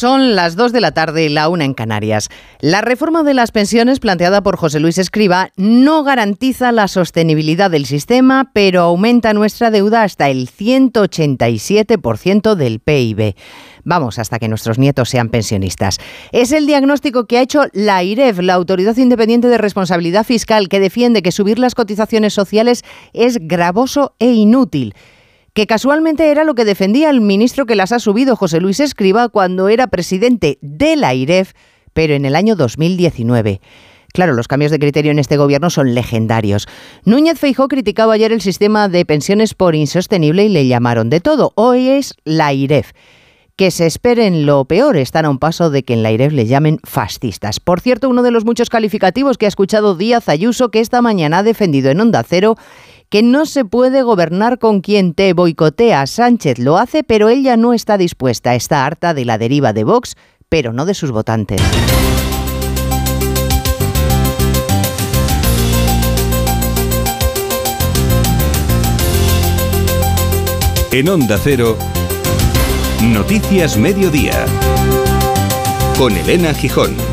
Son las 2 de la tarde, la una en Canarias. La reforma de las pensiones planteada por José Luis Escriba no garantiza la sostenibilidad del sistema, pero aumenta nuestra deuda hasta el 187% del PIB. Vamos, hasta que nuestros nietos sean pensionistas. Es el diagnóstico que ha hecho la IREF, la Autoridad Independiente de Responsabilidad Fiscal, que defiende que subir las cotizaciones sociales es gravoso e inútil que casualmente era lo que defendía el ministro que las ha subido, José Luis Escriba, cuando era presidente de la IREF, pero en el año 2019. Claro, los cambios de criterio en este gobierno son legendarios. Núñez Feijó criticaba ayer el sistema de pensiones por insostenible y le llamaron de todo. Hoy es la IREF. Que se esperen lo peor, están a un paso de que en la IREF le llamen fascistas. Por cierto, uno de los muchos calificativos que ha escuchado Díaz Ayuso, que esta mañana ha defendido en Onda Cero, que no se puede gobernar con quien te boicotea. Sánchez lo hace, pero ella no está dispuesta. Está harta de la deriva de Vox, pero no de sus votantes. En Onda Cero, Noticias Mediodía, con Elena Gijón.